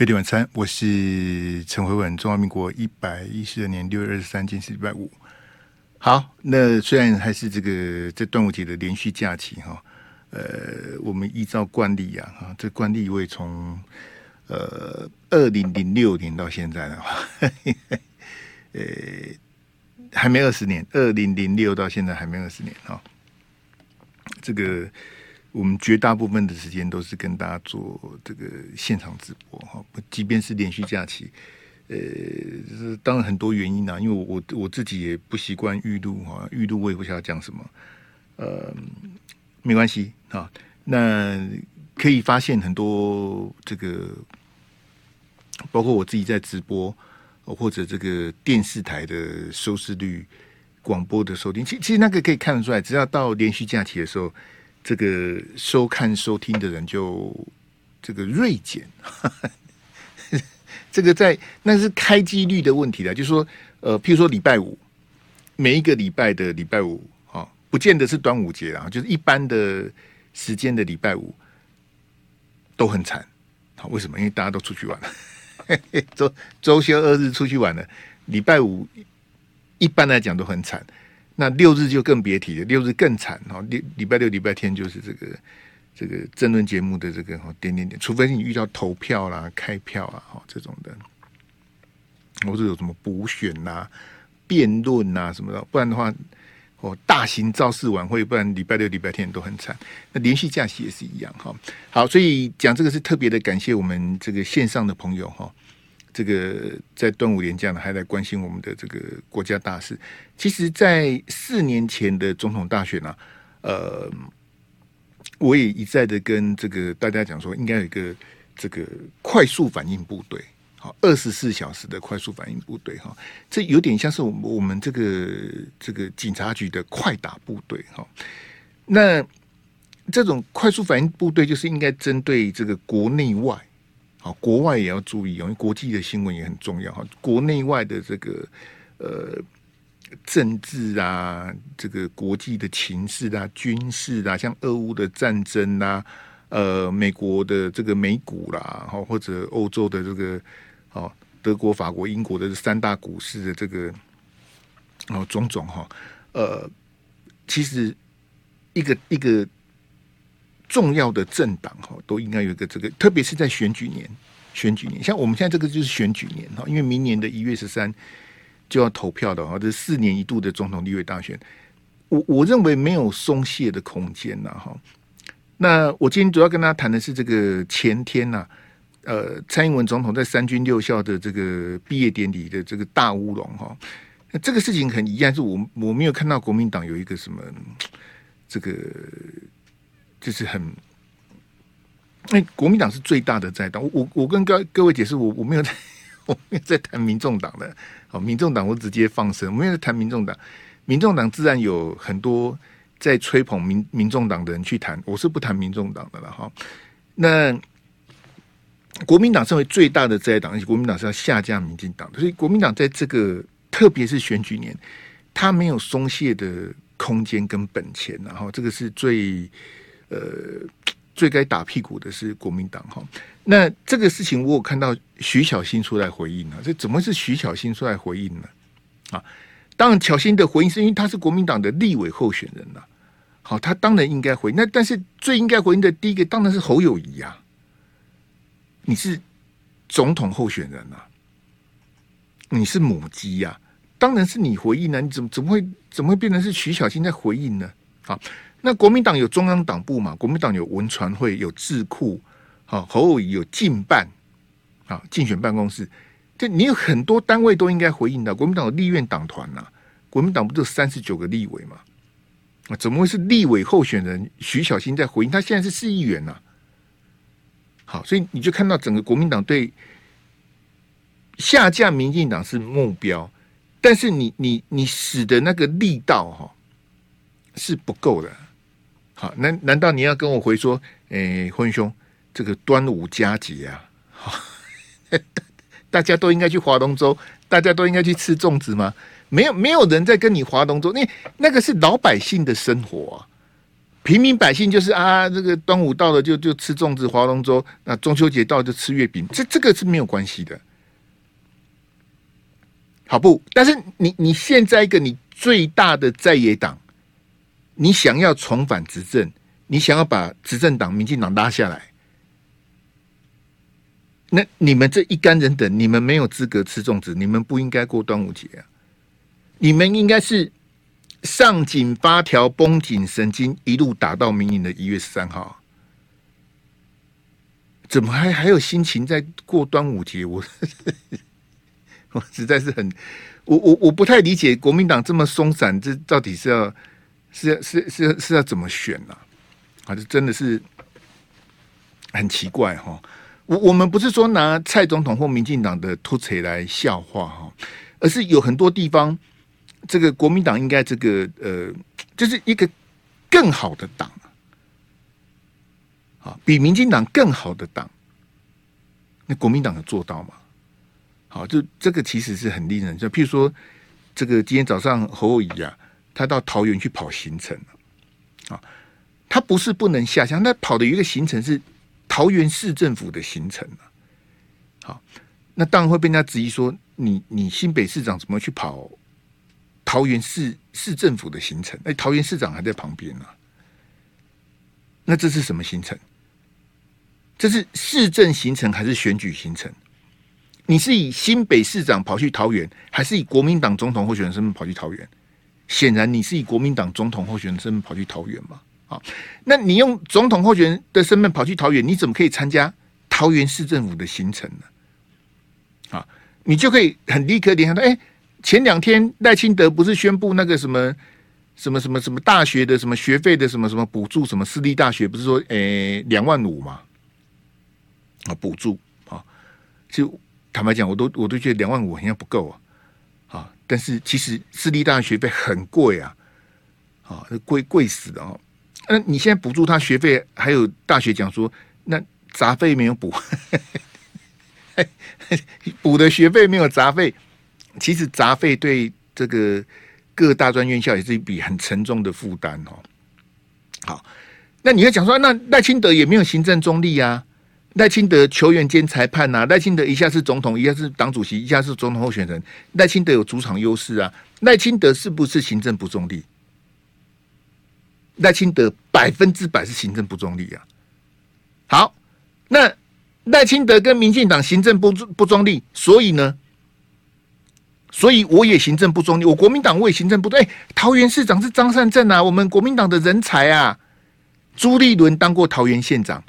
贝蒂晚餐，我是陈慧文。中华民国一百一十二年六月二十三，今天是礼拜五。好，那虽然还是这个这端午节的连续假期哈，呃，我们依照惯例啊，哈，这惯例我也从呃二零零六年到现在的话，呃，还没二十年，二零零六到现在还没二十年哈，这个。我们绝大部分的时间都是跟大家做这个现场直播哈，即便是连续假期，呃，就是当然很多原因啊，因为我我我自己也不习惯预录哈，预录我也不晓得讲什么，呃，没关系啊，那可以发现很多这个，包括我自己在直播或者这个电视台的收视率、广播的收听，其其实那个可以看得出来，只要到连续假期的时候。这个收看收听的人就这个锐减，这个在那是开机率的问题了。就是说，呃，譬如说礼拜五，每一个礼拜的礼拜五啊，不见得是端午节啊，就是一般的时间的礼拜五都很惨。好，为什么？因为大家都出去玩了，周周休二日出去玩了，礼拜五一般来讲都很惨。那六日就更别提了，六日更惨哈。礼礼拜六、礼拜天就是这个这个争论节目的这个哈点点点，除非你遇到投票啦、开票啊哈这种的，或者有什么补选呐、辩论呐什么的，不然的话哦，大型造势晚会，不然礼拜六、礼拜天都很惨。那连续假期也是一样哈。好，所以讲这个是特别的感谢我们这个线上的朋友哈。这个在端午连假呢，还在关心我们的这个国家大事。其实，在四年前的总统大选呢、啊，呃，我也一再的跟这个大家讲说，应该有一个这个快速反应部队，好，二十四小时的快速反应部队，哈，这有点像是我们我们这个这个警察局的快打部队，哈。那这种快速反应部队，就是应该针对这个国内外。好，国外也要注意，因为国际的新闻也很重要哈。国内外的这个呃政治啊，这个国际的情势啊，军事啊，像俄乌的战争啊，呃，美国的这个美股啦，哈，或者欧洲的这个哦，德国、法国、英国的三大股市的这个哦，种种哈，呃，其实一个一个。重要的政党哈都应该有一个这个，特别是在选举年，选举年，像我们现在这个就是选举年哈，因为明年的一月十三就要投票的哈，这四年一度的总统、立委大选，我我认为没有松懈的空间呐哈。那我今天主要跟大家谈的是这个前天呐，呃，蔡英文总统在三军六校的这个毕业典礼的这个大乌龙哈，那这个事情很遗憾，是我我没有看到国民党有一个什么这个。就是很，那国民党是最大的在党。我我跟各各位解释，我我没有在，我没有在谈民众党的。好，民众党我直接放生，我没有在谈民众党。民众党自然有很多在吹捧民民众党的人去谈，我是不谈民众党的了哈。那国民党身为最大的在党，而且国民党是要下架民进党的，所以国民党在这个特别是选举年，他没有松懈的空间跟本钱，然后这个是最。呃，最该打屁股的是国民党哈。那这个事情，我有看到徐小新出来回应了。这怎么是徐小新出来回应呢？啊，当然小新的回应是因为他是国民党的立委候选人呐。好，他当然应该回。那但是最应该回应的第一个当然是侯友宜呀。你是总统候选人呐，你是母鸡呀，当然是你回应呢。你怎么怎么会怎么会变成是徐小新在回应呢？好。那国民党有中央党部嘛？国民党有文传会，有智库，好，侯友宜有竞办，啊，竞选办公室，这你有很多单位都应该回应的。国民党有立院党团呐，国民党不就三十九个立委嘛？啊，怎么会是立委候选人徐小新在回应？他现在是市议员呐。好，所以你就看到整个国民党对下架民进党是目标，但是你你你使的那个力道哈是不够的。好，难难道你要跟我回说，诶、欸，辉兄，这个端午佳节啊，好，大家都应该去划龙舟，大家都应该去吃粽子吗？没有，没有人在跟你划龙舟，那那个是老百姓的生活啊，平民百姓就是啊，这个端午到了就就吃粽子、划龙舟，那中秋节到了就吃月饼，这这个是没有关系的，好不？但是你你现在一个你最大的在野党，你想要重返执政，你想要把执政党民进党拉下来，那你们这一干人等，你们没有资格吃粽子，你们不应该过端午节啊，你们应该是。上紧发条，绷紧神经，一路打到明年的一月十三号，怎么还还有心情在过端午节？我我实在是很，我我我不太理解国民党这么松散，这到底是要是是是是要怎么选呢？啊，这真的是很奇怪哈。我我们不是说拿蔡总统或民进党的突槌来笑话哈，而是有很多地方。这个国民党应该这个呃，就是一个更好的党啊，比民进党更好的党。那国民党有做到吗？好，就这个其实是很令人就，譬如说，这个今天早上侯友宜啊，他到桃园去跑行程啊，他不是不能下乡，他跑的有一个行程是桃园市政府的行程啊。好，那当然会被人家质疑说，你你新北市长怎么去跑？桃园市市政府的行程，哎，桃园市长还在旁边呢、啊。那这是什么行程？这是市政行程还是选举行程？你是以新北市长跑去桃园，还是以国民党总统候选人身份跑去桃园？显然你是以国民党总统候选人身份跑去桃园嘛？啊，那你用总统候选人的身份跑去桃园，你怎么可以参加桃园市政府的行程呢？啊，你就可以很立刻联想到，哎。前两天赖清德不是宣布那个什么什么什么什么大学的什么学费的什么什么补助，什么私立大学不是说诶两万五嘛？啊，补助啊，就坦白讲，我都我都觉得两万五好像不够，啊，但是其实私立大学费很贵啊，啊，贵贵死的哦！那你现在补助他学费，还有大学讲说那杂费没有补，补的学费没有杂费。其实杂费对这个各大专院校也是一笔很沉重的负担哦。好，那你要讲说，那赖清德也没有行政中立啊？赖清德球员兼裁判呐，赖清德一下是总统，一下是党主席，一下是总统候选人，赖清德有主场优势啊？赖清德是不是行政不中立？赖清德百分之百是行政不中立啊。好，那赖清德跟民进党行政不不中立，所以呢？所以我也行政不中立，我国民党我也行政不对。桃园市长是张善政啊，我们国民党的人才啊。朱立伦当过桃园县长，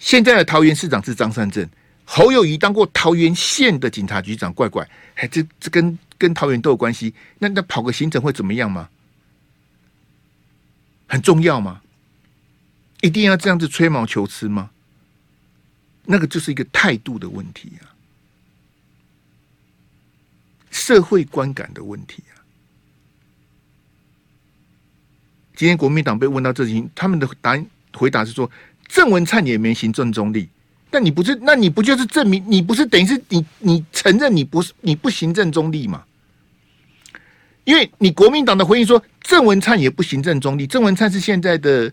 现在的桃园市长是张善政。侯友宜当过桃园县的警察局长，怪怪，哎，这这跟跟桃园都有关系。那那跑个行程会怎么样吗？很重要吗？一定要这样子吹毛求疵吗？那个就是一个态度的问题啊。社会观感的问题啊！今天国民党被问到这情，他们的答案回答是说，郑文灿也没行政中立。那你不是，那你不就是证明你不是等于是你你承认你不是你不行政中立吗？因为你国民党的回应说，郑文灿也不行政中立。郑文灿是现在的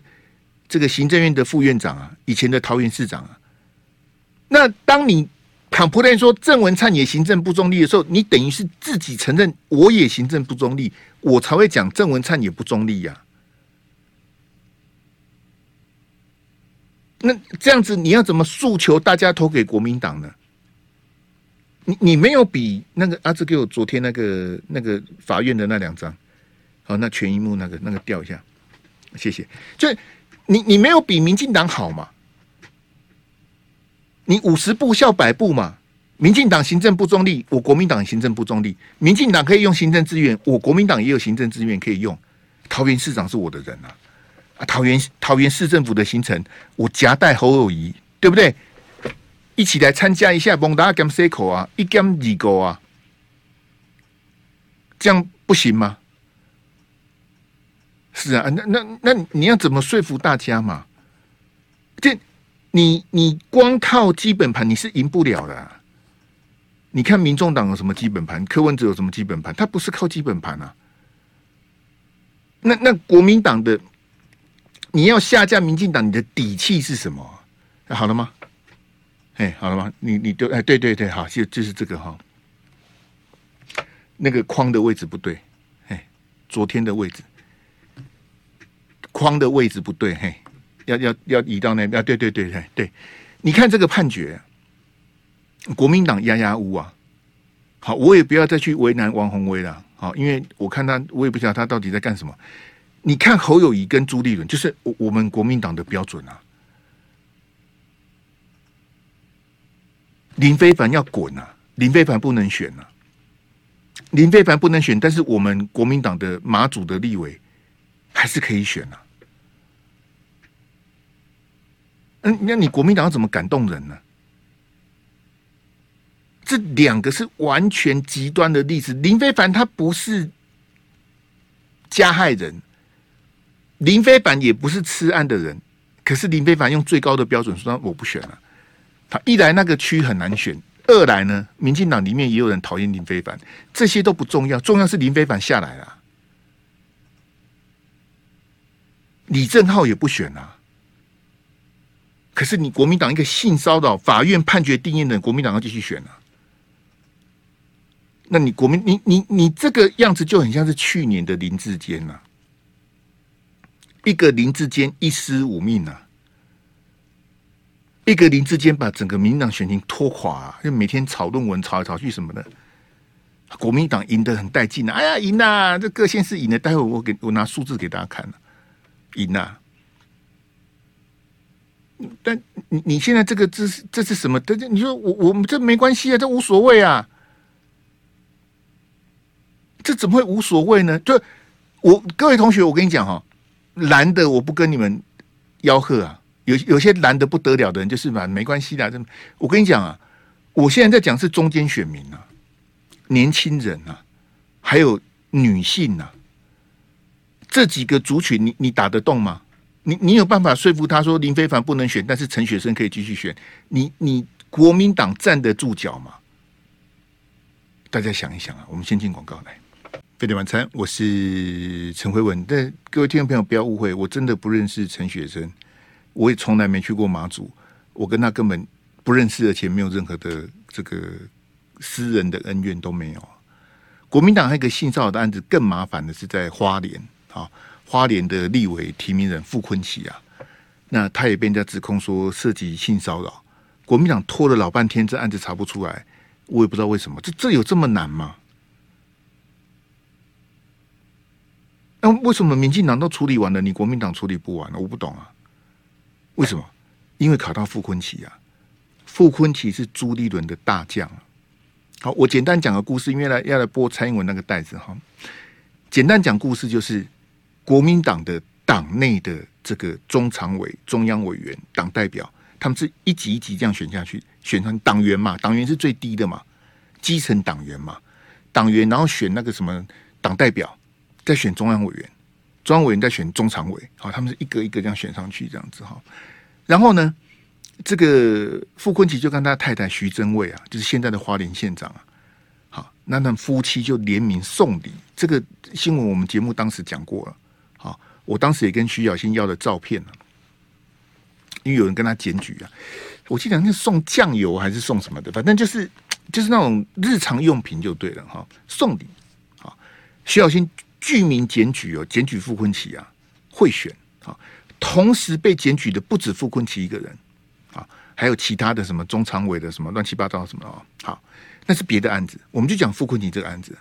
这个行政院的副院长啊，以前的桃园市长啊。那当你。坦普莱说郑文灿也行政不中立的时候，你等于是自己承认我也行政不中立，我才会讲郑文灿也不中立呀、啊。那这样子你要怎么诉求大家投给国民党呢？你你没有比那个阿志给我昨天那个那个法院的那两张，好，那全萤幕那个那个调一下，谢谢。就你你没有比民进党好嘛？你五十步笑百步嘛？民进党行政不中立，我国民党行政不中立。民进党可以用行政资源，我国民党也有行政资源可以用。桃园市长是我的人啊，啊，桃园桃园市政府的行程，我夹带侯友谊，对不对？一起来参加一下，蒙达甘 C 口啊，一甘二狗啊，这样不行吗？是啊，那那那你要怎么说服大家嘛？这。你你光靠基本盘你是赢不了的。你看民众党有什么基本盘？柯文哲有什么基本盘？他不是靠基本盘啊。那那国民党的，你要下架民进党，你的底气是什么？好了吗？哎，好了吗？你你都哎，对对对，好，就就是这个哈，那个框的位置不对，哎，昨天的位置，框的位置不对，嘿，要要要移到那边，啊，对对对对对，你看这个判决，国民党压压乌啊，好，我也不要再去为难王鸿薇了，好，因为我看他，我也不晓得他到底在干什么。你看侯友宜跟朱立伦，就是我我们国民党的标准啊。林非凡要滚啊！林非凡不能选啊！林非凡不能选，但是我们国民党的马祖的立委还是可以选啊。嗯，那你国民党要怎么感动人呢？这两个是完全极端的例子。林非凡他不是加害人，林飞凡也不是吃案的人，可是林飞凡用最高的标准说：“我不选了。”他一来那个区很难选，二来呢，民进党里面也有人讨厌林飞凡，这些都不重要，重要是林飞凡下来了，李正浩也不选啊。可是你国民党一个性骚扰，法院判决定谳的，国民党要继续选啊？那你国民你你你这个样子就很像是去年的林志坚呐，一个林志坚一尸五命呐。一个林志坚把整个民党选情拖垮，啊，就每天炒论文，炒来炒去什么的。国民党赢得很带劲啊！哎呀，赢呐，啊！这各县市赢了，待会我给我拿数字给大家看了，赢呐，但你你现在这个这是这是什么？这这你说我我们这没关系啊，这无所谓啊，这怎么会无所谓呢？就我各位同学，我跟你讲哈，蓝的我不跟你们吆喝啊。有有些蓝的不得了的人，就是嘛，没关系的。这我跟你讲啊，我现在在讲是中间选民啊，年轻人啊，还有女性啊，这几个族群，你你打得动吗？你你有办法说服他说林非凡不能选，但是陈雪生可以继续选？你你国民党站得住脚吗？大家想一想啊，我们先进广告来。飞碟晚餐，我是陈慧文。但各位听众朋友不要误会，我真的不认识陈雪生。我也从来没去过马祖，我跟他根本不认识，而且没有任何的这个私人的恩怨都没有。国民党还有一个性骚扰的案子，更麻烦的是在花莲啊，花莲的立委提名人傅崐萁啊，那他也被人家指控说涉及性骚扰，国民党拖了老半天，这案子查不出来，我也不知道为什么，这这有这么难吗？那为什么民进党都处理完了，你国民党处理不完了？我不懂啊。为什么？因为考到傅昆萁啊，傅昆萁是朱立伦的大将。好，我简单讲个故事，因为来要来播蔡英文那个袋子哈。简单讲故事就是，国民党的党内的这个中常委、中央委员、党代表，他们是一级一级这样选下去，选成党员嘛，党员是最低的嘛，基层党员嘛，党员然后选那个什么党代表，再选中央委员。中央委员在选中常委，好，他们是一个一个这样选上去，这样子哈。然后呢，这个傅崐萁就跟他太太徐榛蔚啊，就是现在的花莲县长啊，好，那他们夫妻就联名送礼。这个新闻我们节目当时讲过了，好，我当时也跟徐小新要了照片，因为有人跟他检举啊，我记得那送酱油还是送什么的，反正就是就是那种日常用品就对了哈，送礼，好，徐小新。居民检举哦，检举傅昆萁啊，贿选啊，同时被检举的不止傅昆萁一个人啊，还有其他的什么中常委的什么乱七八糟什么哦，好，那是别的案子，我们就讲傅昆萁这个案子。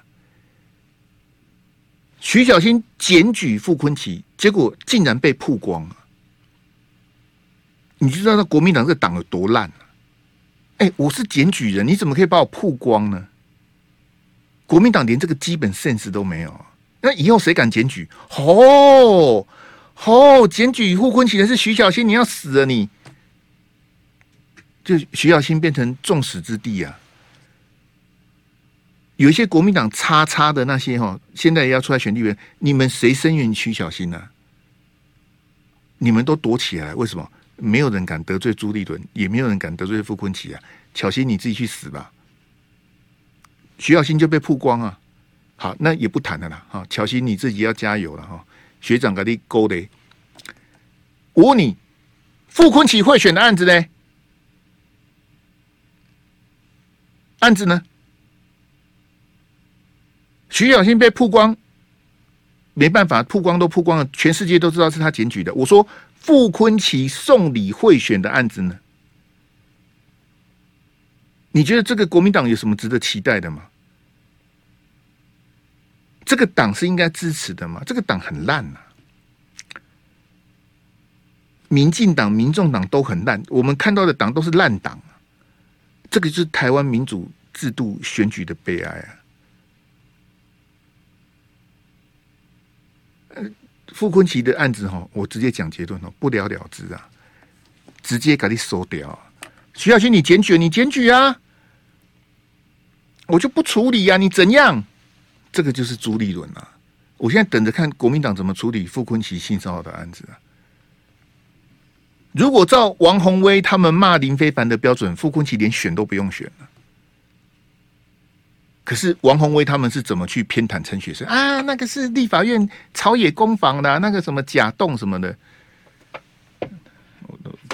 徐小新检举傅昆萁，结果竟然被曝光了，你就知道那国民党这个党有多烂了。哎，我是检举人，你怎么可以把我曝光呢？国民党连这个基本 sense 都没有。那以后谁敢检举？哦哦，检举傅崐萁的是徐小新，你要死了你！就徐小新变成众矢之的啊！有一些国民党叉叉的那些哈，现在也要出来选立委，你们谁声援徐小新呢？你们都躲起来，为什么？没有人敢得罪朱立伦，也没有人敢得罪傅崐萁啊！巧芯你自己去死吧！徐小新就被曝光啊！好，那也不谈了啦。哈，乔西你自己要加油了哈。学长给你勾的，我问你，傅崐萁贿选的案子呢？案子呢？徐小新被曝光，没办法，曝光都曝光了，全世界都知道是他检举的。我说傅崐萁送礼贿选的案子呢？你觉得这个国民党有什么值得期待的吗？这个党是应该支持的吗？这个党很烂呐、啊，民进党、民众党都很烂，我们看到的党都是烂党。这个就是台湾民主制度选举的悲哀啊！傅昆奇的案子哈，我直接讲结论哦，不了了之啊，直接给你收掉。徐小新，你检举，你检举啊！我就不处理呀、啊，你怎样？这个就是朱立伦啊！我现在等着看国民党怎么处理傅昆奇性骚扰的案子啊！如果照王鸿薇他们骂林非凡的标准，傅昆奇连选都不用选了。可是王鸿薇他们是怎么去偏袒陈学生啊？那个是立法院朝野攻防的、那个什么假动什么的。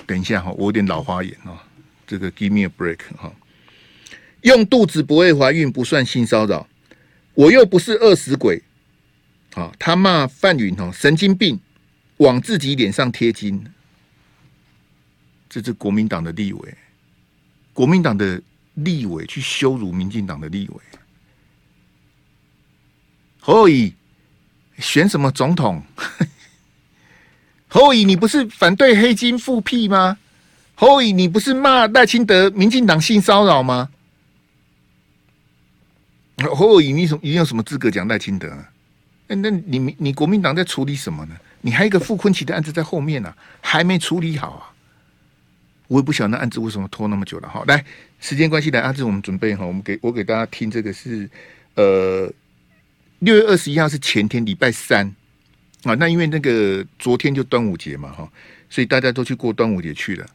等一下哈，我有点老花眼啊，这个 give me a break 哈。用肚子不会怀孕不算性骚扰，我又不是饿死鬼。好，他骂范云哦，神经病，往自己脸上贴金。这是国民党的立委，国民党的立委去羞辱民进党的立委。侯友选什么总统？侯友你不是反对黑金复辟吗？侯友你不是骂赖清德民进党性骚扰吗？侯友你什你有什么资格讲赖清德啊？那那你你国民党在处理什么呢？你还有一个傅昆萁的案子在后面呢、还没处理好啊！我也不晓得那案子为什么拖那么久了。好，来时间关系，来阿志，我们准备哈，我们给我给大家听这个是呃。六月二十一号是前天礼拜三啊，那因为那个昨天就端午节嘛哈，所以大家都去过端午节去了。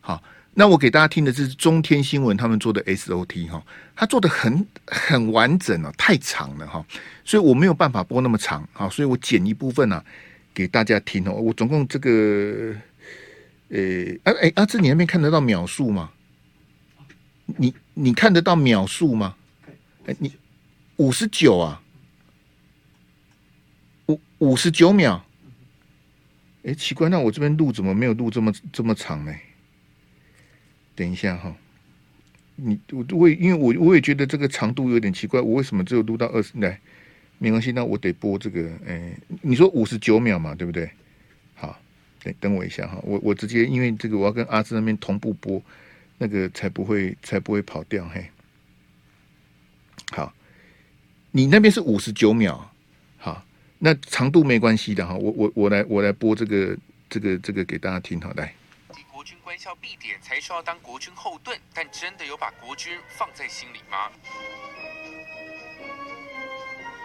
好，那我给大家听的是中天新闻他们做的 SOT 哈，他做的很很完整啊，太长了哈，所以我没有办法播那么长啊，所以我剪一部分呢给大家听哦。我总共这个，呃，哎哎，阿志，你那边看得到秒数吗？你你看得到秒数吗？哎，你五十九啊。五十九秒，哎，奇怪，那我这边录怎么没有录这么这么长呢？等一下哈，你我我因为我我也觉得这个长度有点奇怪，我为什么只有录到二十来？没关系，那我得播这个，哎，你说五十九秒嘛，对不对？好，等等我一下哈，我我直接因为这个我要跟阿志那边同步播，那个才不会才不会跑掉嘿。好，你那边是五十九秒。好那长度没关系的哈，我我我来我来播这个这个这个给大家听好，来。国军官校必点才说要当国军后盾，但真的有把国军放在心里吗？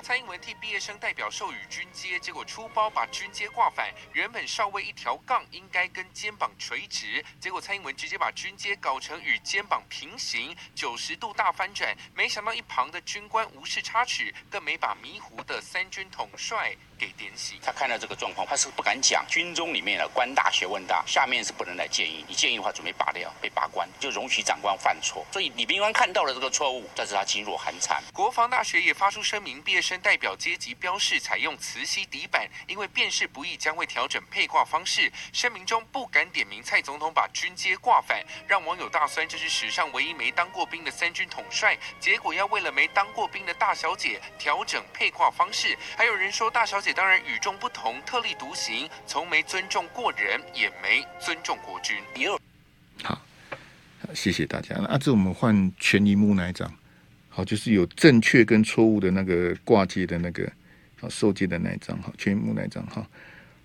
蔡英文替毕业生代表授予军阶，结果出包把军阶挂反。原本少尉一条杠应该跟肩膀垂直，结果蔡英文直接把军阶搞成与肩膀平行，九十度大翻转。没想到一旁的军官无视插曲，更没把迷糊的三军统帅给点醒。他看到这个状况，他是不敢讲。军中里面的官大学问大，下面是不能来建议。你建议的话，准备拔掉，被拔官，就容许长官犯错。所以李秉官看到了这个错误，但是他噤若寒蝉。国防大学也发出声明，毕业生。代表阶级标示采用磁吸底板，因为辨识不易，将会调整配挂方式。声明中不敢点名蔡总统把军阶挂反，让网友大酸，这是史上唯一没当过兵的三军统帅，结果要为了没当过兵的大小姐调整配挂方式。还有人说大小姐当然与众不同，特立独行，从没尊重过人，也没尊重国军。好，谢谢大家。那这我们换全萤幕那一张。好，就是有正确跟错误的那个挂接的那个好，受接的那一张好，全萤幕那一张哈。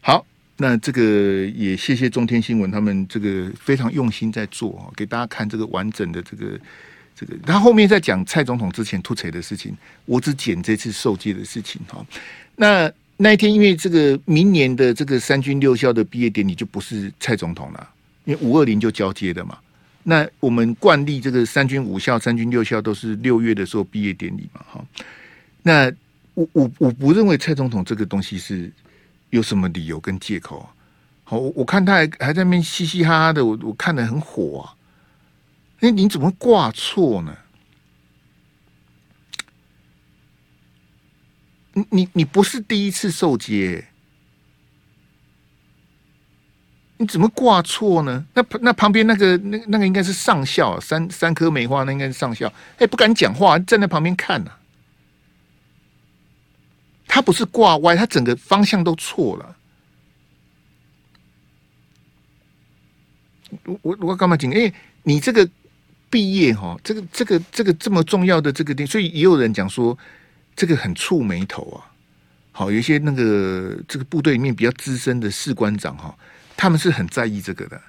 好，那这个也谢谢中天新闻，他们这个非常用心在做啊，给大家看这个完整的这个这个。他后面在讲蔡总统之前吐槽的事情，我只剪这次受戒的事情哈。那那一天，因为这个明年的这个三军六校的毕业典礼就不是蔡总统了，因为五二零就交接的嘛。那我们惯例，这个三军五校、三军六校都是六月的时候毕业典礼嘛，哈。那我我我不认为蔡总统这个东西是有什么理由跟借口啊，好，我我看他还还在那边嘻嘻哈哈的，我我看得很火啊。哎，你怎么挂错呢？你你你不是第一次受接，你怎么挂错呢？那那旁边那个那那个应该是上校，三三颗梅花，那应该是上校。哎，不敢讲话，站在旁边看呐、他不是挂歪，他整个方向都错了。我我我干嘛紧？哎，你这个毕业哈，这个这个这个这么重要的这个点，所以也有人讲说。这个很触霉头啊！好，有一些那个这个部队里面比较资深的士官长哈，他们是很在意这个的。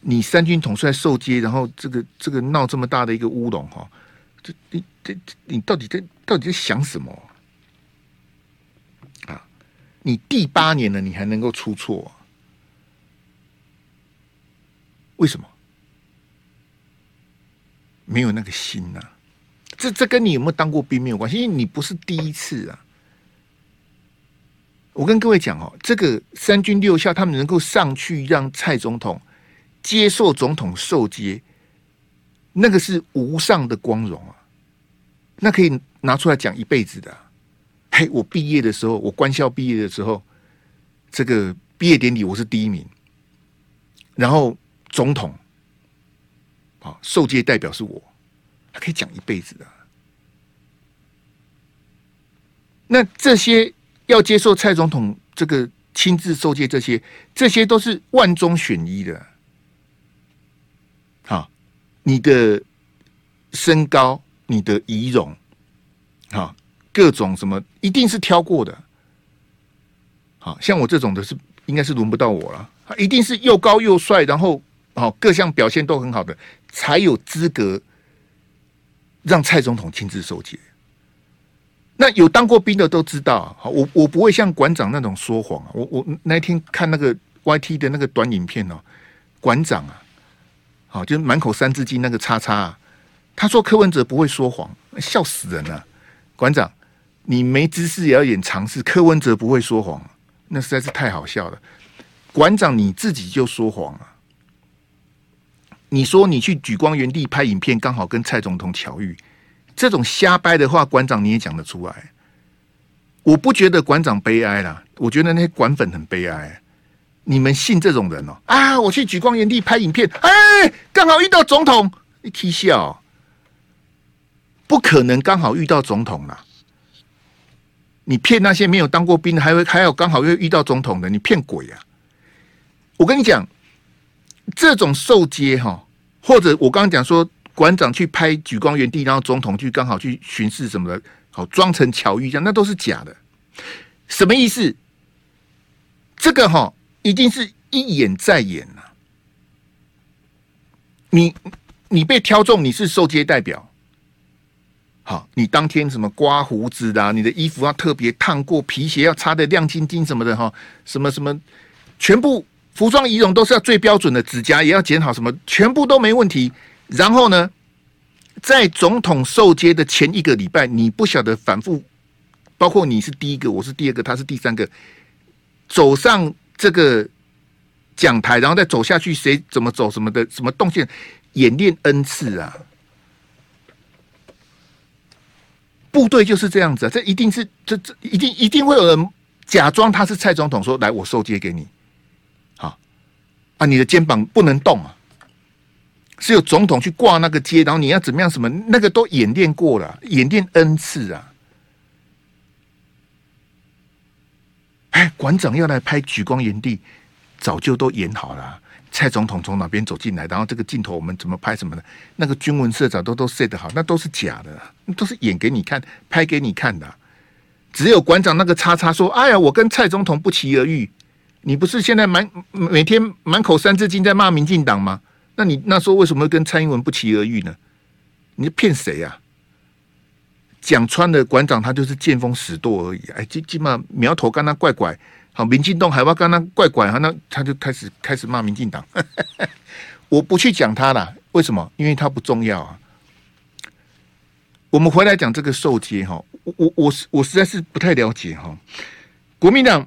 你三军统帅受接，然后这个这个闹这么大的一个乌龙哈，这你这你到底在到底在想什么啊？你第八年了，你还能够出错啊？为什么？没有那个心呐、这这跟你有没有当过兵没有关系，因为你不是第一次啊。我跟各位讲哦，这个三军六校他们能够上去让蔡总统接受总统授接，那个是无上的光荣啊，那可以拿出来讲一辈子的。嘿，我毕业的时候，我官校毕业的时候，这个毕业典礼我是第一名，然后总统啊授接代表是我。他可以讲一辈子的。那这些要接受蔡总统这个亲自授戒，这些这些都是万中选一的。好，你的身高、你的仪容，好，各种什么一定是挑过的。好像我这种的是应该是轮不到我了。一定是又高又帅，然后好各项表现都很好的，才有资格。让蔡总统亲自授接，那有当过兵的都知道。好，我我不会像馆长那种说谎啊。我我那天看那个 YT 的那个短影片哦，馆长啊，好，就是满口三字经那个叉叉啊，他说柯文哲不会说谎，笑死人了。馆长，你没知识也要演常识，柯文哲不会说谎，那实在是太好笑了。馆长你自己就说谎啊。你说你去莒光原地拍影片，刚好跟蔡总统巧遇，这种瞎掰的话，馆长你也讲得出来？我不觉得馆长悲哀啦，我觉得那些馆粉很悲哀。你们信这种人哦？啊，我去莒光原地拍影片，哎，刚好遇到总统，你起笑，不可能刚好遇到总统啦。你骗那些没有当过兵，还会还有刚好又遇到总统的，你骗鬼啊！我跟你讲，这种受接哈。或者我刚刚讲说，馆长去拍莒光原地，然后总统去刚好去巡视什么的，好装成巧遇这样，那都是假的。什么意思？这个哈一定是一演再演呐。你你被挑中，你是受接代表。好，你当天什么刮胡子的，你的衣服要特别烫过，皮鞋要擦得亮晶晶什么的哈，什么什么全部。服装仪容都是要最标准的，指甲也要剪好，什么全部都没问题。然后呢，在总统受接的前一个礼拜，你不晓得反复，包括你是第一个，我是第二个，他是第三个，走上这个讲台，然后再走下去，谁怎么走什么的，什么动线演练 N 次啊？部队就是这样子啊，这一定是这这一定一定会有人假装他是蔡总统，说来我受接给你。啊，你的肩膀不能动啊！是有总统去挂那个街，然后你要怎么样？什么那个都演练过了，演练 N 次啊！哎，馆长要来拍举光园地，早就都演好了。蔡总统从哪边走进来，然后这个镜头我们怎么拍什么的，那个军文社长都都 set 好，那都是假的，那都是演给你看，拍给你看的。只有馆长那个叉叉说：“哎呀，我跟蔡总统不期而遇。”你不是现在满每天满口三字经在骂民进党吗？那你那时候为什么跟蔡英文不期而遇呢？你骗谁呀？讲穿了，馆长他就是见风使舵而已。哎，基基本苗头刚刚怪怪，好，民进党还要跟他怪怪，那他就开始开始骂民进党。我不去讲他了，为什么？因为他不重要啊。我们回来讲这个受接哈，我我我我实在是不太了解哈，国民党。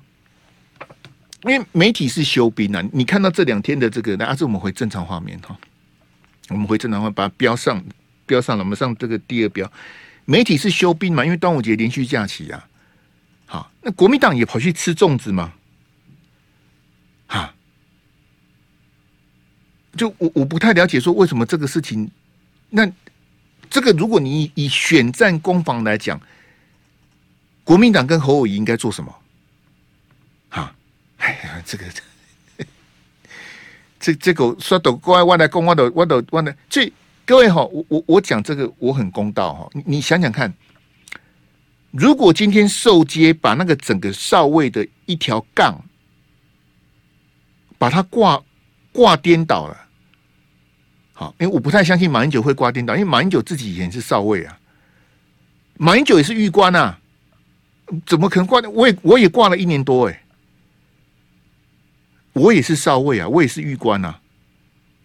因为媒体是休兵啊。你看到这两天的这个，那这我们回正常画面哈，我们回正常画，把它标上，标上了。我们上这个第二标，媒体是休兵嘛？因为端午节连续假期啊。好，那国民党也跑去吃粽子吗？哈，就我我不太了解，说为什么这个事情，那这个如果你以选战攻防来讲，国民党跟侯友谊应该做什么？哎呀，这个 这这个说的乖，我来公，我的我的我的，所以各位哈，我我我讲这个我很公道哈，你想想看。如果今天受街把那个整个少尉的一条杠，把它挂挂颠倒了，好，因为我不太相信马英九会挂颠倒，因为马英九自己以前是少尉啊，马英九也是狱官啊，怎么可能挂？我也我也挂了一年多哎、我也是少尉啊，我也是尉官啊，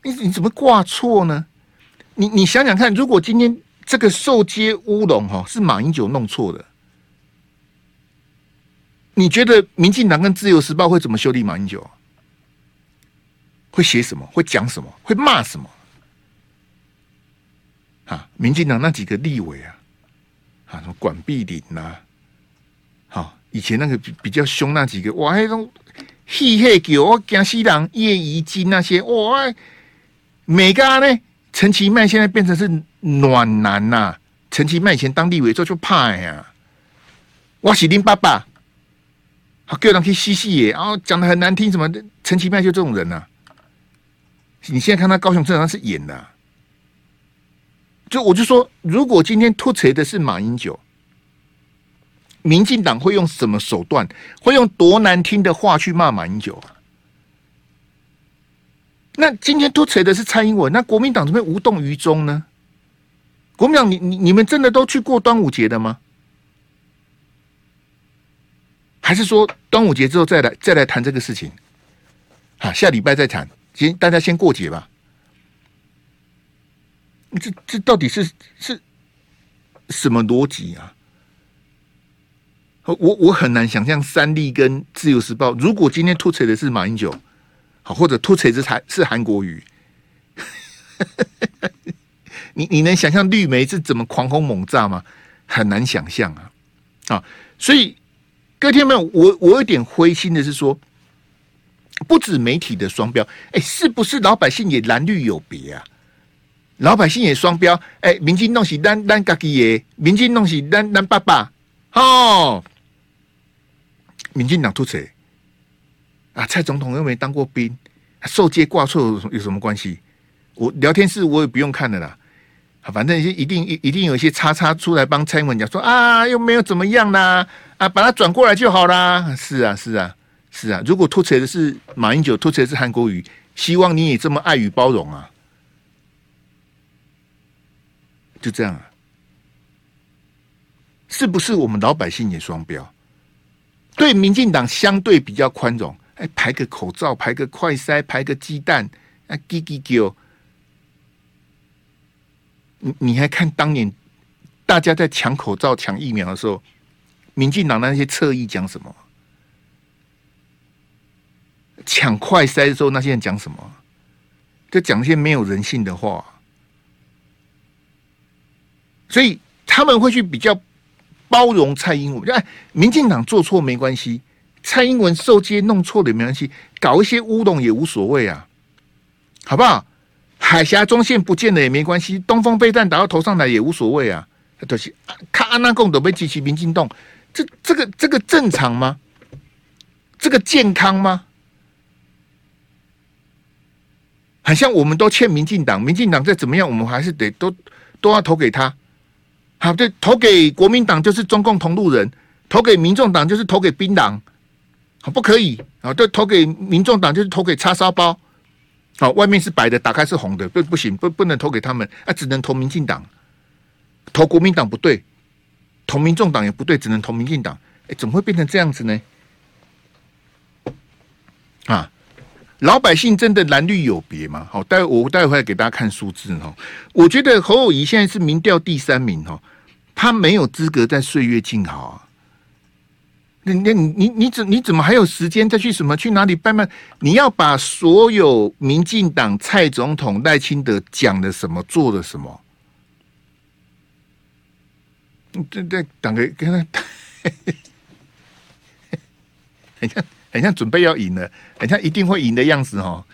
你你怎么挂错呢？你你想想看，如果今天这个受接乌龙哈是马英九弄错的。你觉得民进党跟自由时报会怎么修理马英九？会写什么？会讲什么？会骂什么？啊，民进党那几个立委啊，啊，什么管碧玲呐，好，以前那个比比较凶那几个，哇，那种嘿嘿叫我江西人叶宜津那些，哇，每个呢，陈其迈现在变成是暖男呐、啊，陈其迈以前当立委之后就怕呀，我是林爸爸。好，叫人去嬉戏耶，然后讲的很难听，什么陈其迈就这种人呐、啊？你现在看他高雄正常是演的、啊，就我就说，如果今天突锤的是马英九，民进党会用什么手段，会用多难听的话去骂马英九啊？那今天突锤的是蔡英文，那国民党怎么无动于衷呢？国民党，你你你们真的都去过端午节的吗？还是说端午节之后再来再来谈这个事情，啊，下礼拜再谈，先大家先过节吧。这这到底是是什么逻辑啊？我我很难想象三立跟自由时报，如果今天突锤的是马英九，好，或者突锤的是是韩国瑜，你你能想象绿媒是怎么狂轰猛炸吗？很难想象啊！啊，所以。各位听没有？我我有点灰心的是说，不止媒体的双标，哎，是不是老百姓也蓝绿有别啊？老百姓也双标，哎，民进弄起单单嘎吉耶，民进弄起单单爸爸，哦，民进党突谁啊？蔡总统又没当过兵，受接挂错有什么关系？我聊天室我也不用看的啦，反正一定一定有一些叉叉出来帮蔡英文讲说啊，又没有怎么样啦。啊，把它转过来就好啦。是啊，是啊，是啊。如果突锤的是马英九，突锤的是韩国瑜，希望你也这么爱与包容啊。就这样啊，是不是我们老百姓也双标？对民进党相对比较宽容，哎，排个口罩，排个快筛，排个鸡蛋，啊，叽叽叫。你你还看当年大家在抢口罩、抢疫苗的时候？民进党那些侧翼讲什么？抢快筛的时候，那些人讲什么？就讲一些没有人性的话。所以他们会去比较包容蔡英文。哎，民进党做错没关系，蔡英文受接弄错了也没关系，搞一些乌龙也无所谓啊，好不好？海峡中线不见了也没关系，东风飞弹打到头上来也无所谓啊。都是看安娜共都被激起民进党。这这个这个正常吗？这个健康吗？好像我们都欠民进党，民进党再怎么样，我们还是得都都要投给他。好，对，投给国民党就是中共同路人，投给民众党就是投给兵党，好，不可以啊！对，投给民众党就是投给叉烧包，好，外面是白的，打开是红的，不不行，不不能投给他们，啊，只能投民进党，投国民党不对。投民众党也不对，只能投民进党。哎，怎么会变成这样子呢？啊，老百姓真的蓝绿有别吗？好，待我待会给大家看数字哈。我觉得侯友谊现在是民调第三名哈，他没有资格在岁月静好啊。你你你你怎你怎么还有时间再去什么去哪里办办？你要把所有民进党蔡总统赖清德讲的什么做的什么？对对，党给跟他，很像很像准备要赢了，很像一定会赢的样子哈。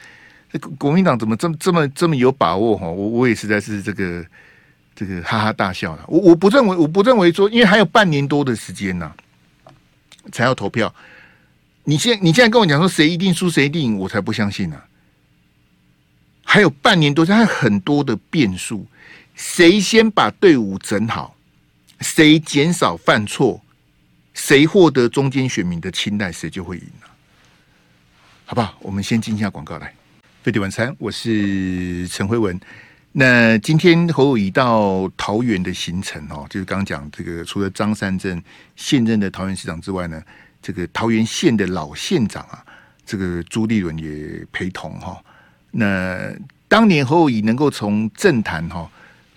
这国民党怎么这么这么这么有把握哈？我我也实在是这个这个哈哈大笑了。我我不认为我不认为说，因为还有半年多的时间呢。才要投票，你现你现在跟我讲说谁一定输谁一定赢，我才不相信呢、还有半年多，还有很多的变数，谁先把队伍整好，谁减少犯错，谁获得中间选民的青睐，谁就会赢了、好不好？我们先进一下广告来。飞碟晚餐，我是陈辉文。那今天侯友宜到桃园的行程哦，就是刚讲这个，除了张善镇现任的桃园市长之外呢，这个桃园县的老县长啊，这个朱立伦也陪同哈。那当年侯友宜能够从政坛哈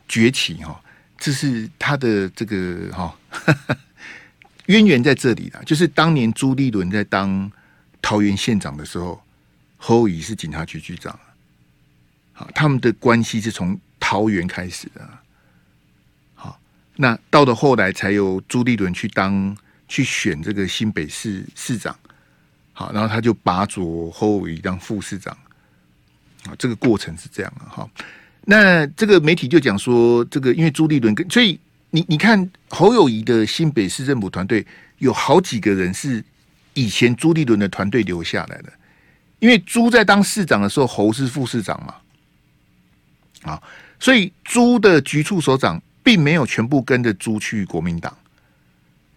崛起哈，这是他的这个哈 渊源在这里的，就是当年朱立伦在当桃园县长的时候，侯友宜是警察局局长。他们的关系是从桃园开始的，好，那到了后来才由朱立伦去当去选这个新北市市长，好，然后他就拔擢侯友当副市长，啊，这个过程是这样的哈。那这个媒体就讲说，这个因为朱立伦跟所以你你看侯友谊的新北市政府团队有好几个人是以前朱立伦的团队留下来的，因为朱在当市长的时候，侯是副市长嘛。啊，所以朱的局处首长并没有全部跟着朱去国民党，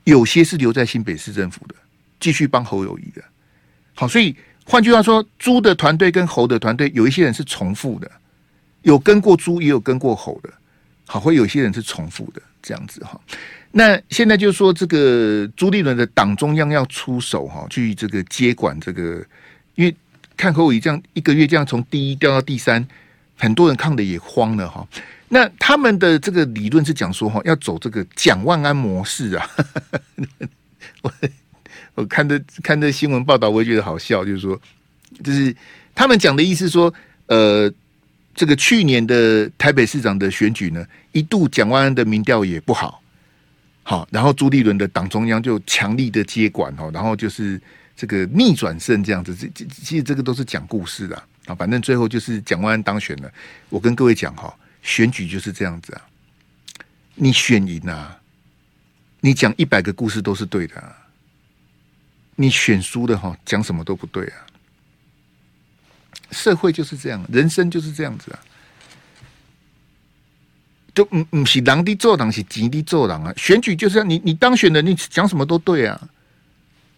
有些是留在新北市政府的，继续帮侯友谊的。好，所以换句话说，朱的团队跟侯的团队有一些人是重复的，有跟过朱，也有跟过侯的。好，会有一些人是重复的这样子哈。那现在就是说，这个朱立伦的党中央要出手哈，去这个接管这个，因为看侯友谊这样一个月这样从第一掉到第三。很多人看的也慌了哈，那他们的这个理论是讲说哈，要走这个蒋万安模式啊。我我看的看的新闻报道，我也觉得好笑，就是说，就是他们讲的意思说，呃，这个去年的台北市长的选举呢，一度蒋万安的民调也不好，好，然后朱立伦的党中央就强力的接管哦，然后就是这个逆转胜这样子，这这其实这个都是讲故事的。啊，啊反正最后就是蒋万安当选了。我跟各位讲哈，选举就是这样子啊。你选赢啊，你讲一百个故事都是对的；你选输的哈，讲什么都不对啊。社会就是这样，人生就是这样子啊。就唔唔是狼的做狼，是吉的做狼啊。选举就是这样，你你当选了，你讲什么都对啊，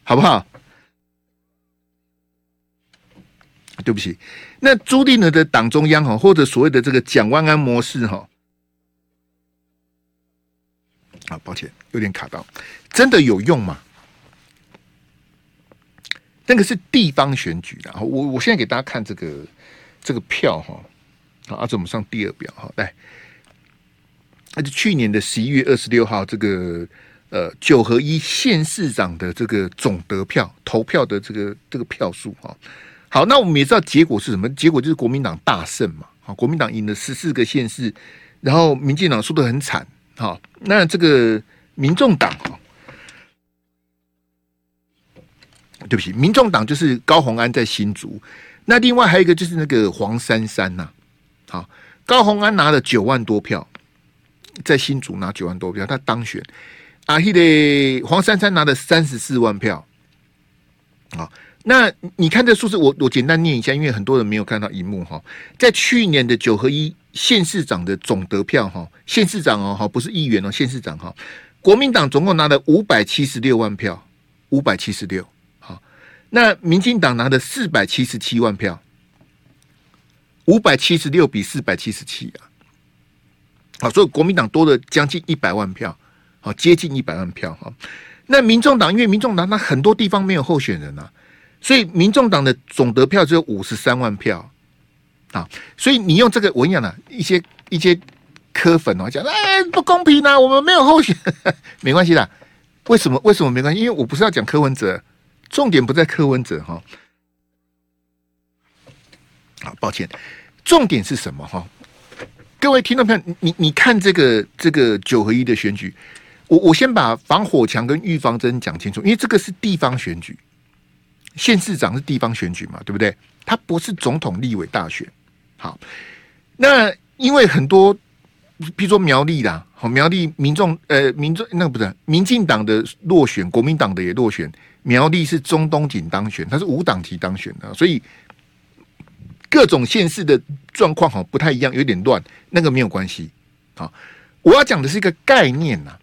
好不好？对不起，那朱立伦的党中央哈，或者所谓的这个蒋万安模式哈，啊，抱歉，有点卡到，真的有用吗？那个是地方选举的，我我现在给大家看这个这个票哈，好，阿、啊、我们上第二表哈，来，那就去年的十一月二十六号，这个呃九合一县市长的这个总得票投票的这个这个票数哈。好，那我们也知道结果是什么？结果就是国民党大胜嘛。好，国民党赢了十四个县市，然后民进党输得很惨。好，那这个民众党，对不起，民众党就是高虹安在新竹。那另外还有一个就是那个黄珊珊呐。好，高虹安拿了九万多票，在新竹拿九万多票，他当选。啊，他的黄珊珊拿了三十四万票。好。那你看这数字，我我简单念一下，因为很多人没有看到荧幕哈。在去年的九合一县市长的总得票哈，县市长哦哈，不是议员哦，县市长哈，国民党总共拿了五百七十六万票，五百七十六。好，那民进党拿了四百七十七万票，五百七十六比四百七十七啊。好，所以国民党多了将近一百万票，好，接近一百万票哈。那民众党因为民众党那很多地方没有候选人啊。所以，民众党的总得票只有五十三万票啊！所以你用这个，我跟你讲了，一些一些柯粉哦讲，哎，不公平啊！我们没有候选，没关系的，为什么？为什么没关系？因为我不是要讲柯文哲，重点不在柯文哲哈。好，抱歉，重点是什么哈？各位听众朋友，你你看这个这个九合一的选举，我我先把防火墙跟预防针讲清楚，因为这个是地方选举，县市长是地方选举嘛，对不对？他不是总统、立委大选。好，那因为很多，比如说苗栗啦，好苗栗民众呃民众那个不是民进党的落选，国民党的也落选，苗栗是中东锦当选，他是无党籍当选的，所以。各种县市的状况好不太一样，有点乱，那个没有关系。好，我要讲的是一个概念呐。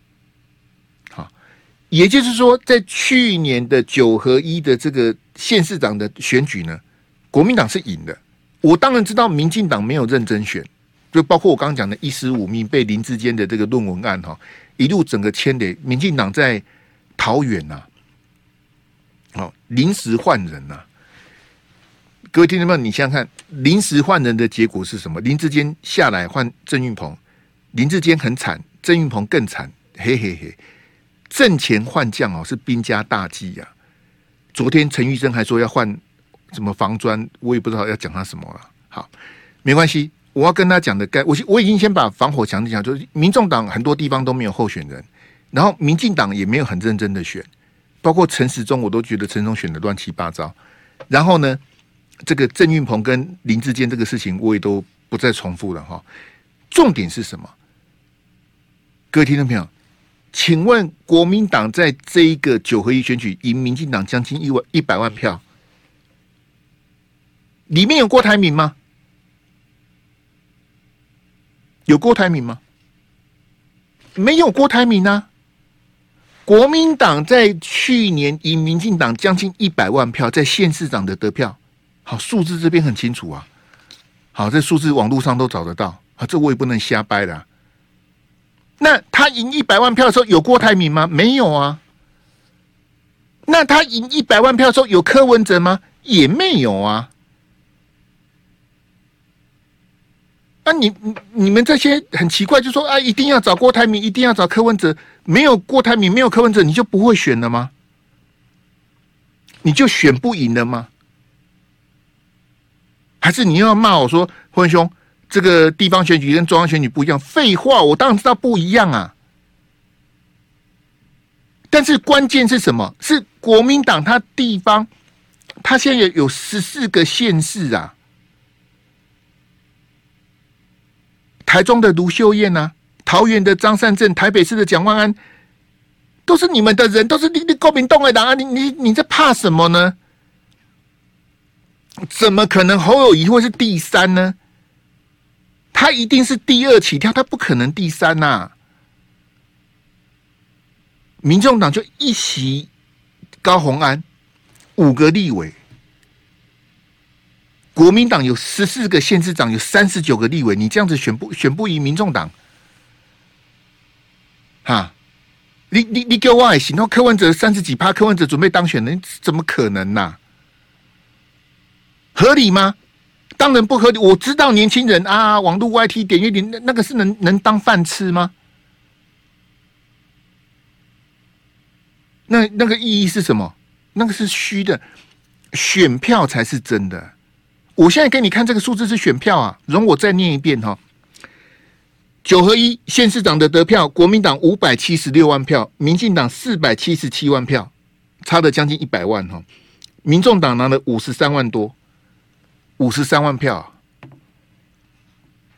也就是说，在去年的九合一的这个县市长的选举呢，国民党是赢的。我当然知道，民进党没有认真选，就包括我刚刚讲的一十五命被林志坚的这个论文案哈，一路整个牵连，民进党在桃园呐，好临时换人呐。各位听众朋友，你想想看，临时换人的结果是什么？林志坚下来换郑运鹏，林志坚很惨，郑运鹏更惨，嘿嘿嘿。阵前换将哦，是兵家大忌呀、啊。昨天陈玉珍还说要换什么防砖，我也不知道要讲他什么了。好，没关系，我要跟他讲的该我我已经先把防火墙讲，就是民众党很多地方都没有候选人，然后民进党也没有很认真的选，包括陈时中，我都觉得陈时中选的乱七八糟。然后呢？这个郑运鹏跟林志坚这个事情，我也都不再重复了哈。重点是什么？各位听众朋友，请问国民党在这一个九合一选举赢民进党将近一万一百万票，里面有郭台铭吗？有郭台铭吗？没有郭台铭啊！国民党在去年赢民进党将近一百万票，在县市长的得票。好，数字这边很清楚啊。好，这数字网络上都找得到啊，这我也不能瞎掰的。那他赢一百万票的时候有郭台铭吗？没有啊。那他赢一百万票的时候有柯文哲吗？也没有啊。那、啊、你你们这些很奇怪，就说啊，一定要找郭台铭，一定要找柯文哲，没有郭台铭，没有柯文哲，你就不会选了吗？你就选不赢了吗？还是你又要骂我说，辉兄，这个地方选举跟中央选举不一样？废话，我当然知道不一样啊。但是关键是什么？是国民党他地方，他现在有十四个县市啊。台中的卢秀燕啊，桃园的张善政，台北市的蒋万安，都是你们的人，都是你你国民党的啊，你你你在怕什么呢？怎么可能侯友宜会是第三呢？他一定是第二起跳，他不可能第三呐、民众党就一席高虹安，五个立委；国民党有十四个县市长，有三十九个立委。你这样子选不选不赢民众党？哈，你你你给我爱心，然后柯文哲三十几趴，柯文哲准备当选，你怎么可能呐、合理吗？当然不合理。我知道年轻人啊，网络 YT 点阅率，那那个是能能当饭吃吗？那那个意义是什么？那个是虚的，选票才是真的。我现在给你看这个数字是选票啊，容我再念一遍哈。九合一县市长的得票，国民党五百七十六万票，民进党四百七十七万票，差了将近一百万哈。民众党拿了五十三万多。五十三万票，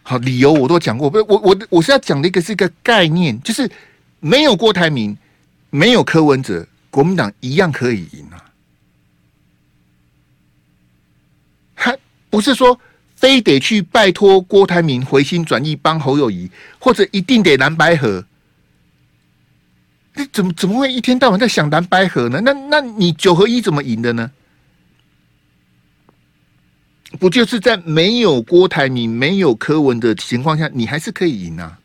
好，理由我都讲过。不，我我我是要讲的一个是一个概念，就是没有郭台铭，没有柯文哲，国民党一样可以赢啊。还不是说非得去拜托郭台铭回心转意帮侯友谊，或者一定得蓝白合？你怎么怎么会一天到晚在想蓝白合呢？那那你九合一怎么赢的呢？不就是在没有郭台铭、没有柯文的情况下，你还是可以赢啊？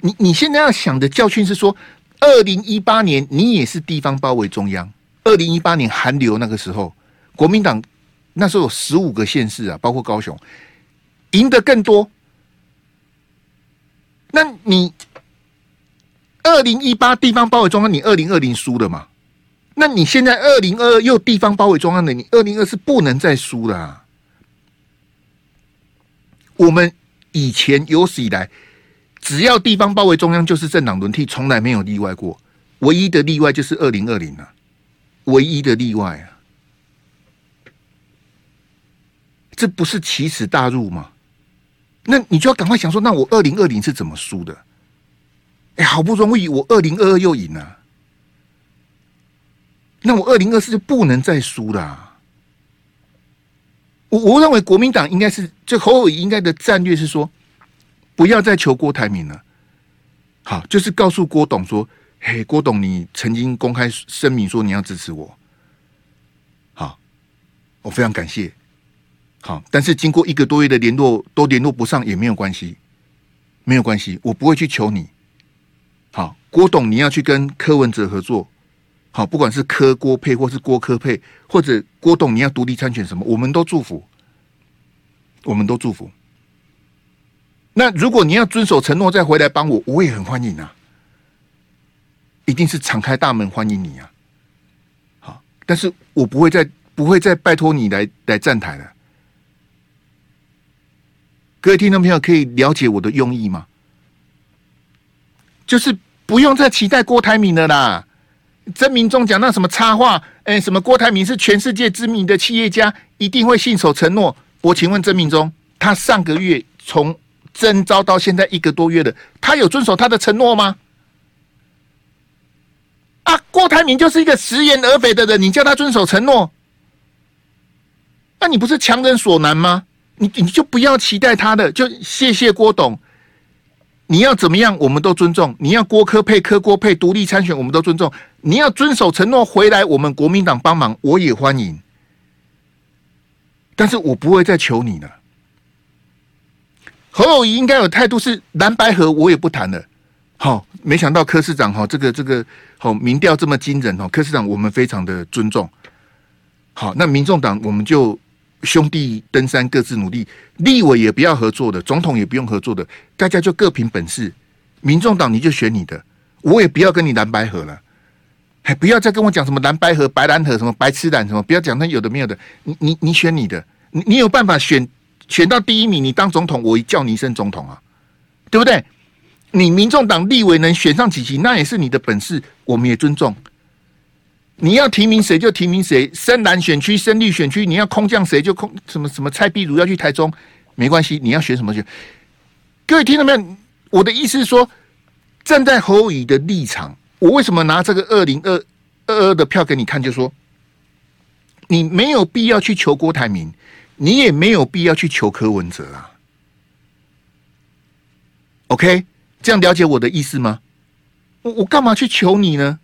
你你现在要想的教训是说，二零一八年你也是地方包围中央。二零一八年韩流那个时候，国民党那时候有十五个县市啊，包括高雄，赢得更多。那你二零一八地方包围中央，你二零二零输了嘛？那你现在二零二二又地方包围中央的，你二零二是不能再输了啊。我们以前有史以来，只要地方包围中央，就是政党轮替，从来没有例外过。唯一的例外就是二零二零啊，唯一的例外啊，这不是奇耻大辱吗？那你就要赶快想说，那我二零二零是怎么输的？哎，好不容易我二零二二又赢了，那我二零二四就不能再输了。我我认为国民党应该是就侯友应该的战略是说，不要再求郭台铭了。好，就是告诉郭董说。嘿，郭董，你曾经公开声明说你要支持我，好，我非常感谢。好，但是经过一个多月的联络都联络不上也没有关系，没有关系，我不会去求你。好，郭董，你要去跟柯文哲合作，好，不管是柯郭配或是郭柯配，或者郭董你要独立参选什么，我们都祝福，我们都祝福。那如果你要遵守承诺再回来帮我，我也很欢迎啊。一定是敞开大门欢迎你啊！好，但是我不会再不会再拜托你来来站台了。各位听众朋友，可以了解我的用意吗？就是不用再期待郭台铭了啦。曾明忠讲那什么插话，哎、什么郭台铭是全世界知名的企业家，一定会信守承诺。我请问曾明忠，他上个月从征召到现在一个多月了，他有遵守他的承诺吗？啊，郭台铭就是一个食言而肥的人，你叫他遵守承诺，那你不是强人所难吗？你你就不要期待他的，就谢谢郭董。你要怎么样，我们都尊重。你要郭柯配、科郭配独立参选，我们都尊重。你要遵守承诺回来，我们国民党帮忙，我也欢迎。但是我不会再求你了。侯友谊应该有态度是蓝白合，我也不谈了。好，没想到柯市长哈，这个这个好民调这么惊人哦，柯市长我们非常的尊重。好，那民众党我们就兄弟登山各自努力，立委也不要合作的，总统也不用合作的，大家就各凭本事。民众党你就选你的，我也不要跟你蓝白合了，还不要再跟我讲什么蓝白河、白蓝河什么白痴蓝什么，不要讲那有的没有的。你你你选你的，你你有办法选选到第一名，你当总统，我叫你一声总统啊，对不对？你民众党立委能选上几席，那也是你的本事，我们也尊重。你要提名谁就提名谁，深蓝选区、深绿选区，你要空降谁就空什么什么蔡壁如要去台中，没关系，你要选什么选。各位听到没有？我的意思是说，站在侯友宜的立场，我为什么拿这个二零二二二的票给你看？就说你没有必要去求郭台铭，你也没有必要去求柯文哲啊。OK。这样了解我的意思吗？我我干嘛去求你呢？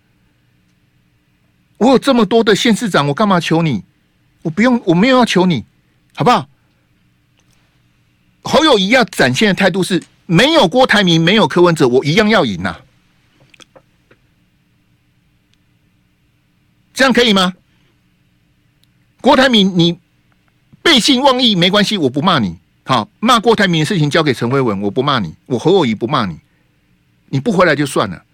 我有这么多的县市长，我干嘛求你？我不用，我没有要求你，好不好？侯友宜要展现的态度是：没有郭台铭，没有柯文哲，我一样要赢呐、啊。这样可以吗？郭台铭，你背信忘义没关系，我不骂你。好，骂郭台铭的事情交给陈慧文，我不骂你。我侯友宜不骂你。你不回来就算了，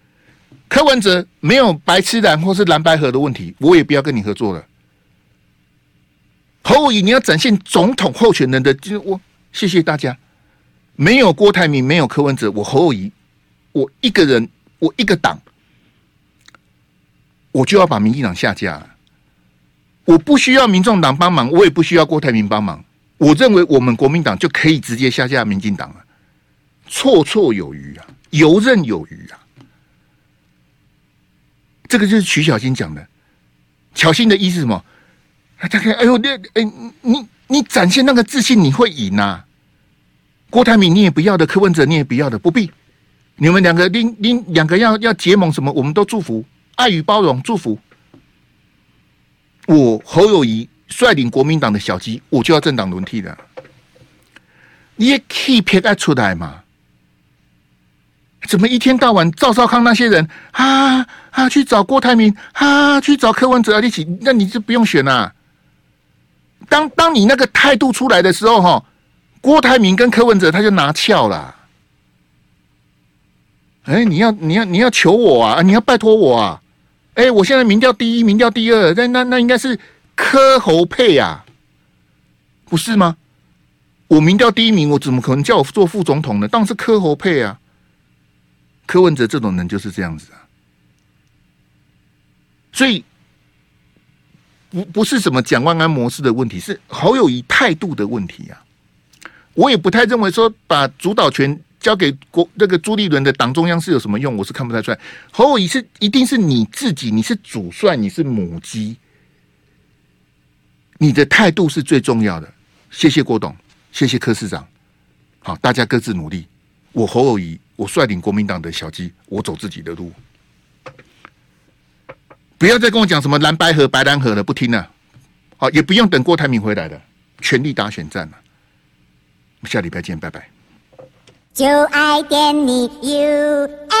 柯文哲没有白痴蓝或是蓝白合的问题，我也不要跟你合作了。侯友宜，你要展现总统候选人的，就我谢谢大家。没有郭台铭，没有柯文哲，我侯友宜，我一个人，我一个党，我就要把民进党下架了。我不需要民众党帮忙，我也不需要郭台铭帮忙。我认为我们国民党就可以直接下架民进党了，绰绰有余啊。游刃有余啊！这个就是曲小新讲的。巧心的意思是什么？他看，哎呦，那哎，你你展现那个自信，你会赢啊！郭台铭你也不要的，柯文哲你也不要的，不必。你们两个，你你两个要要结盟什么？我们都祝福，爱与包容，祝福。我侯友宜率领国民党的小鸡，我就要政党轮替的。你也可以撇开出来嘛？怎么一天到晚赵少康那些人啊啊去找郭台铭啊去找柯文哲一起，那你就不用选了啊。当当你那个态度出来的时候，哈，郭台铭跟柯文哲他就拿翘了。哎，你要你要你要求我啊，你要拜托我啊！哎，我现在民调第一，民调第二，那那那应该是柯侯配啊，不是吗？我民调第一名，我怎么可能叫我做副总统呢？当然是柯侯配啊！柯文哲这种人就是这样子啊，所以不不是什么蒋万安模式的问题，是侯友谊态度的问题啊！我也不太认为说把主导权。交给国那个朱立伦的党中央是有什么用？我是看不太出来。侯友宜是一定是你自己，你是主帅，你是母鸡，你的态度是最重要的。谢谢郭董，谢谢柯市长。好，大家各自努力。我侯友宜，我率领国民党的小鸡，我走自己的路。不要再跟我讲什么蓝白河、白蓝河了，不听了。好，也不用等郭台铭回来了，全力打选战了。下礼拜见，拜拜。就爱点你 UFO。